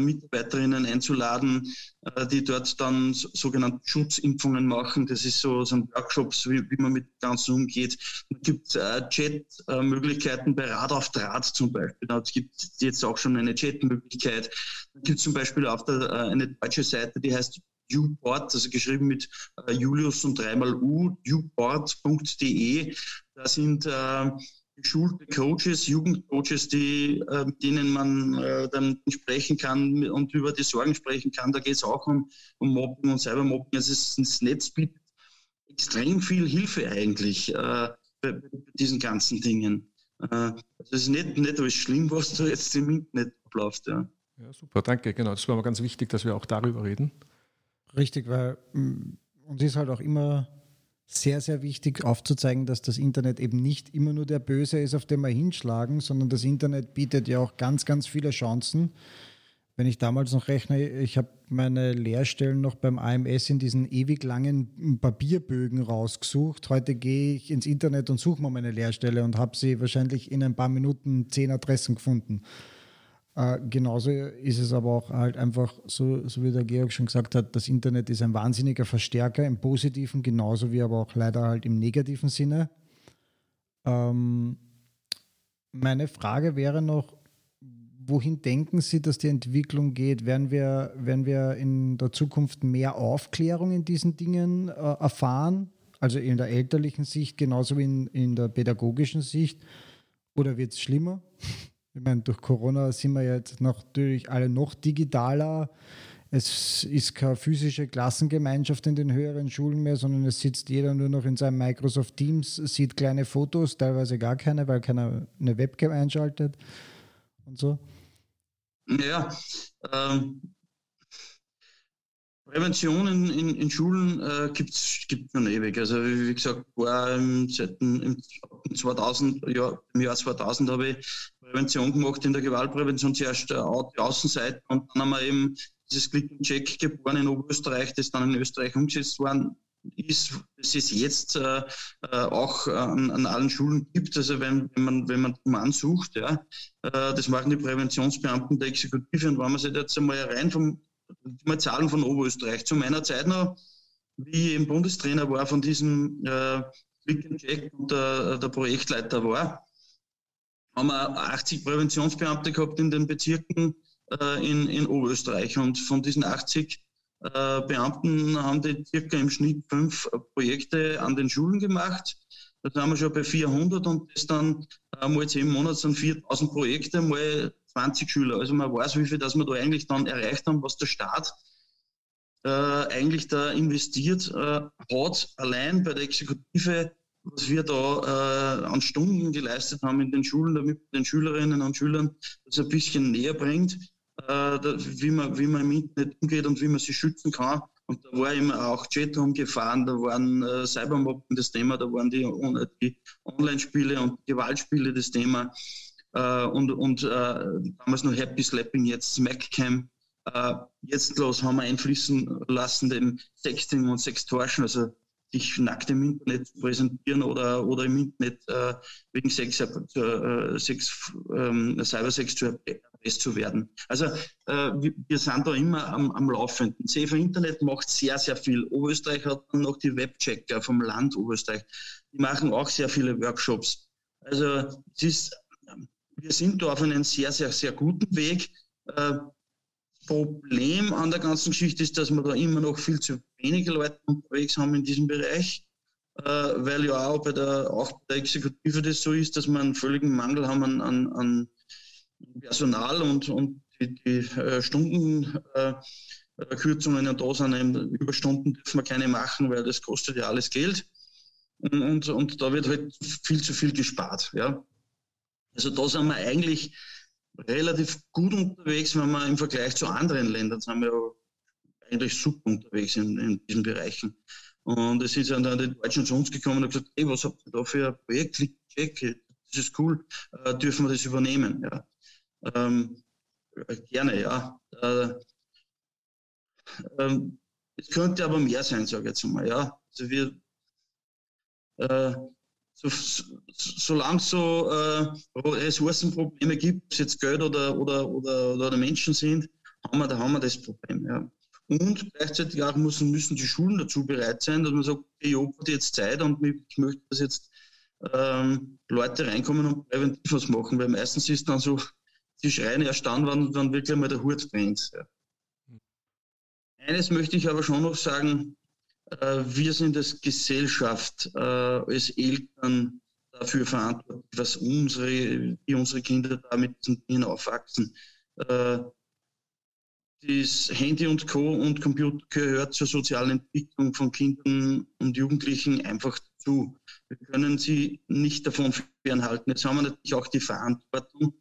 Mitarbeiterinnen einzuladen, äh, die dort dann sogenannte Schutzimpfungen machen. Das ist so, so ein Workshops, wie, wie man mit dem Ganzen umgeht. Es gibt äh, Chat-Möglichkeiten bei Rad auf Draht zum Beispiel. Es gibt jetzt auch schon eine Chat-Möglichkeit. Es gibt zum Beispiel auf äh, eine deutsche Seite, die heißt Uport, also geschrieben mit äh, Julius und dreimal U, uport.de. Da sind äh, geschulte Coaches, Jugendcoaches, die, äh, mit denen man äh, dann sprechen kann und über die Sorgen sprechen kann. Da geht es auch um, um Mobbing und Cybermobbing. Also das Netz bietet extrem viel Hilfe eigentlich äh, bei, bei, diesen ganzen Dingen. Äh, also es ist nicht, nicht alles schlimm, [laughs] was da jetzt im Internet abläuft. Ja. ja, super, danke. Genau, das war mir ganz wichtig, dass wir auch darüber reden. Richtig, weil mm, uns ist halt auch immer sehr, sehr wichtig aufzuzeigen, dass das Internet eben nicht immer nur der Böse ist, auf den wir hinschlagen, sondern das Internet bietet ja auch ganz, ganz viele Chancen. Wenn ich damals noch rechne, ich habe meine Lehrstellen noch beim AMS in diesen ewig langen Papierbögen rausgesucht. Heute gehe ich ins Internet und suche mal meine Lehrstelle und habe sie wahrscheinlich in ein paar Minuten zehn Adressen gefunden. Äh, genauso ist es aber auch halt einfach, so, so wie der Georg schon gesagt hat, das Internet ist ein wahnsinniger Verstärker im positiven, genauso wie aber auch leider halt im negativen Sinne. Ähm, meine Frage wäre noch, wohin denken Sie, dass die Entwicklung geht? Werden wir, werden wir in der Zukunft mehr Aufklärung in diesen Dingen äh, erfahren? Also in der elterlichen Sicht genauso wie in, in der pädagogischen Sicht? Oder wird es schlimmer? Ich meine, durch Corona sind wir jetzt natürlich alle noch digitaler. Es ist keine physische Klassengemeinschaft in den höheren Schulen mehr, sondern es sitzt jeder nur noch in seinem Microsoft Teams, sieht kleine Fotos, teilweise gar keine, weil keiner eine Webcam einschaltet und so. Ja, ähm, Prävention in, in, in Schulen äh, gibt es schon ewig. Also wie gesagt, war im, seit im, 2000, ja, im Jahr 2000 habe ich Prävention gemacht in der Gewaltprävention, zuerst äh, die Außenseite und dann haben wir eben dieses Click and Check geboren in Oberösterreich, das dann in Österreich umgesetzt worden ist, dass es jetzt äh, äh, auch an, an, allen Schulen gibt. Also wenn, wenn man wenn man Mann sucht, ja, äh, das machen die Präventionsbeamten der Exekutive. Und wenn man sich jetzt einmal rein vom mal Zahlen von Oberösterreich zu meiner Zeit noch, wie ich im Bundestrainer war von diesem äh, Click and Check und der, der Projektleiter war, haben wir 80 Präventionsbeamte gehabt in den Bezirken äh, in, in Oberösterreich. Und von diesen 80 äh, Beamten haben die circa im Schnitt fünf Projekte an den Schulen gemacht. Da sind wir schon bei 400 und das dann äh, mal zehn Monate sind 4000 Projekte, mal 20 Schüler. Also man weiß, wie viel das wir da eigentlich dann erreicht haben, was der Staat äh, eigentlich da investiert äh, hat, allein bei der Exekutive, was wir da äh, an Stunden geleistet haben in den Schulen, damit den Schülerinnen und Schülern das ein bisschen näher bringt äh, wie, man, wie man im Internet umgeht und wie man sich schützen kann. Und da war immer auch Chatroom gefahren, da waren äh, Cybermobbing das Thema, da waren die, die Online-Spiele und Gewaltspiele das Thema. Äh, und und äh, damals noch Happy Slapping, jetzt Smackcam. Äh, jetzt los haben wir einfließen lassen dem Sexting und Sextortion, also sich nackt im Internet zu präsentieren oder, oder im Internet äh, wegen Sex, äh, Sex ähm, Cybersex zu erpresst zu werden. Also äh, wir, wir, sind da immer am, am Laufenden. Safer Internet macht sehr, sehr viel. Oberösterreich hat noch die Webchecker vom Land Oberösterreich. Die machen auch sehr viele Workshops. Also es ist, wir sind da auf einem sehr, sehr, sehr guten Weg. Äh, Problem an der ganzen Geschichte ist, dass wir da immer noch viel zu wenige Leute unterwegs haben in diesem Bereich, äh, weil ja auch bei der, auch bei der Exekutive das so ist, dass wir einen völligen Mangel haben an, an, an Personal und, und die, die äh, Stundenkürzungen äh, da sind. Überstunden dürfen wir keine machen, weil das kostet ja alles Geld. Und, und, und da wird halt viel zu viel gespart. Ja. Also da sind wir eigentlich relativ gut unterwegs, wenn man im Vergleich zu anderen Ländern sind wir eigentlich super unterwegs in, in diesen Bereichen. Und es sind dann die Deutschen zu uns gekommen und gesagt, hey, was habt ihr da für ein Projekt? Check, das ist cool, äh, dürfen wir das übernehmen? Ja. Ähm, gerne, ja. Äh, ähm, es könnte aber mehr sein, sage ich jetzt mal. Ja. Also wir, äh, so, solange es so äh, Ressourcenprobleme gibt, ob es jetzt Geld oder, oder, oder, oder Menschen sind, haben wir, da haben wir das Problem. Ja. Und gleichzeitig auch müssen, müssen die Schulen dazu bereit sein, dass man sagt, ich habe jetzt Zeit und ich möchte, dass jetzt ähm, Leute reinkommen und präventiv was machen, weil meistens ist dann so, die schreien erst dann, wenn, wenn wirklich mal der Hut brennt. Ja. Eines möchte ich aber schon noch sagen, äh, wir sind als Gesellschaft, äh, als Eltern dafür verantwortlich, was unsere, wie unsere Kinder da mit diesen Dingen aufwachsen. Äh, das Handy und Co. und Computer gehört zur sozialen Entwicklung von Kindern und Jugendlichen einfach dazu. Wir können sie nicht davon fernhalten. Jetzt haben wir natürlich auch die Verantwortung,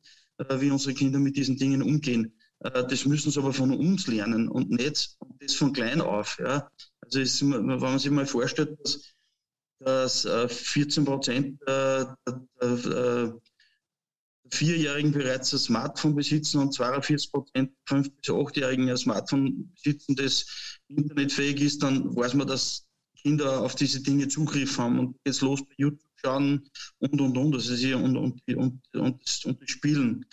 wie unsere Kinder mit diesen Dingen umgehen. Das müssen sie aber von uns lernen und nicht das von klein auf. Ja. Also ist, wenn man sich mal vorstellt, dass, dass 14 äh, Prozent der, der, Vierjährigen bereits ein Smartphone besitzen und 42 Prozent 5- bis 8-Jährigen ein Smartphone besitzen, das internetfähig ist, dann weiß man, dass Kinder auf diese Dinge Zugriff haben und jetzt los bei YouTube schauen und und und, also sie und, und, und, und, und, spielen.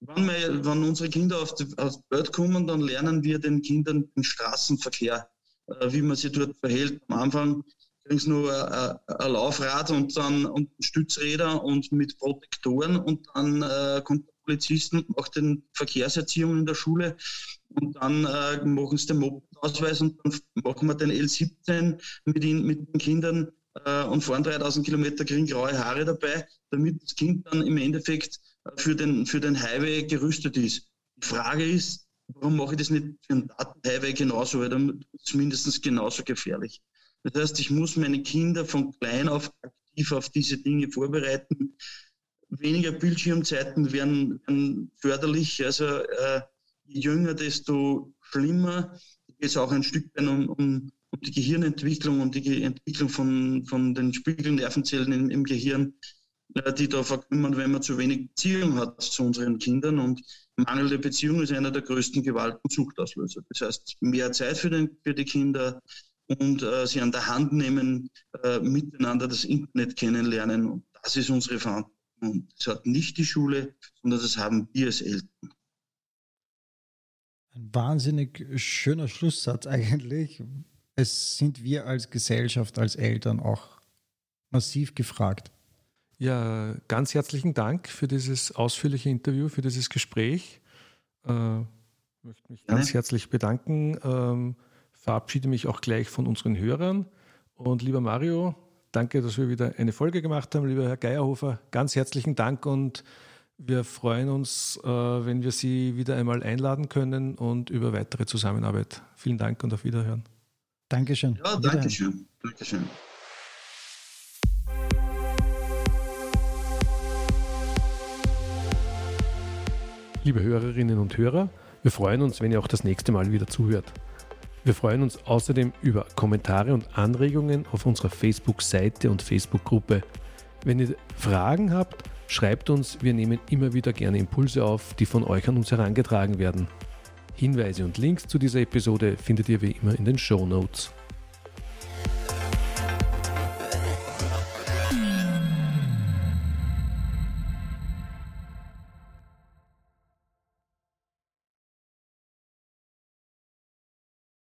Wenn, wir, wenn unsere Kinder auf die, auf die Welt kommen, dann lernen wir den Kindern den Straßenverkehr äh, wie man sich dort verhält. Am Anfang kriegen sie nur ein, ein Laufrad und dann und Stützräder und mit Protektoren und dann äh, kommt der Polizist und macht den Verkehrserziehung in der Schule und dann äh, machen sie den Moped-Ausweis und dann machen wir den L17 mit, ihn, mit den Kindern äh, und fahren 3000 Kilometer, kriegen graue Haare dabei, damit das Kind dann im Endeffekt äh, für den, für den Highway gerüstet ist. Die Frage ist, warum mache ich das nicht für einen Datenhighway genauso, weil dann ist es mindestens genauso gefährlich. Das heißt, ich muss meine Kinder von klein auf aktiv auf diese Dinge vorbereiten. Weniger Bildschirmzeiten wären, wären förderlich. Also äh, je jünger, desto schlimmer. Da geht es auch ein Stück weit um, um, um, die Gehirnentwicklung, um die Entwicklung von, von den Spiegelnervenzellen im, im Gehirn, äh, die da verkümmern, wenn man zu wenig Beziehung hat zu unseren Kindern. Und mangelnde Beziehung ist einer der größten Gewalt- und Suchtauslöser. Das heißt, mehr Zeit für, den, für die Kinder, und äh, sie an der Hand nehmen, äh, miteinander das Internet kennenlernen. Und das ist unsere Verantwortung. Und das hat nicht die Schule, sondern das haben wir als Eltern. Ein wahnsinnig schöner Schlusssatz eigentlich. Es sind wir als Gesellschaft, als Eltern auch massiv gefragt. Ja, ganz herzlichen Dank für dieses ausführliche Interview, für dieses Gespräch. Äh, möchte mich ganz herzlich bedanken. Verabschiede mich auch gleich von unseren Hörern. Und lieber Mario, danke, dass wir wieder eine Folge gemacht haben. Lieber Herr Geierhofer, ganz herzlichen Dank und wir freuen uns, äh, wenn wir Sie wieder einmal einladen können und über weitere Zusammenarbeit. Vielen Dank und auf Wiederhören. Dankeschön. Ja, Dankeschön. Dankeschön. Liebe Hörerinnen und Hörer, wir freuen uns, wenn ihr auch das nächste Mal wieder zuhört. Wir freuen uns außerdem über Kommentare und Anregungen auf unserer Facebook-Seite und Facebook-Gruppe. Wenn ihr Fragen habt, schreibt uns, wir nehmen immer wieder gerne Impulse auf, die von euch an uns herangetragen werden. Hinweise und Links zu dieser Episode findet ihr wie immer in den Show Notes.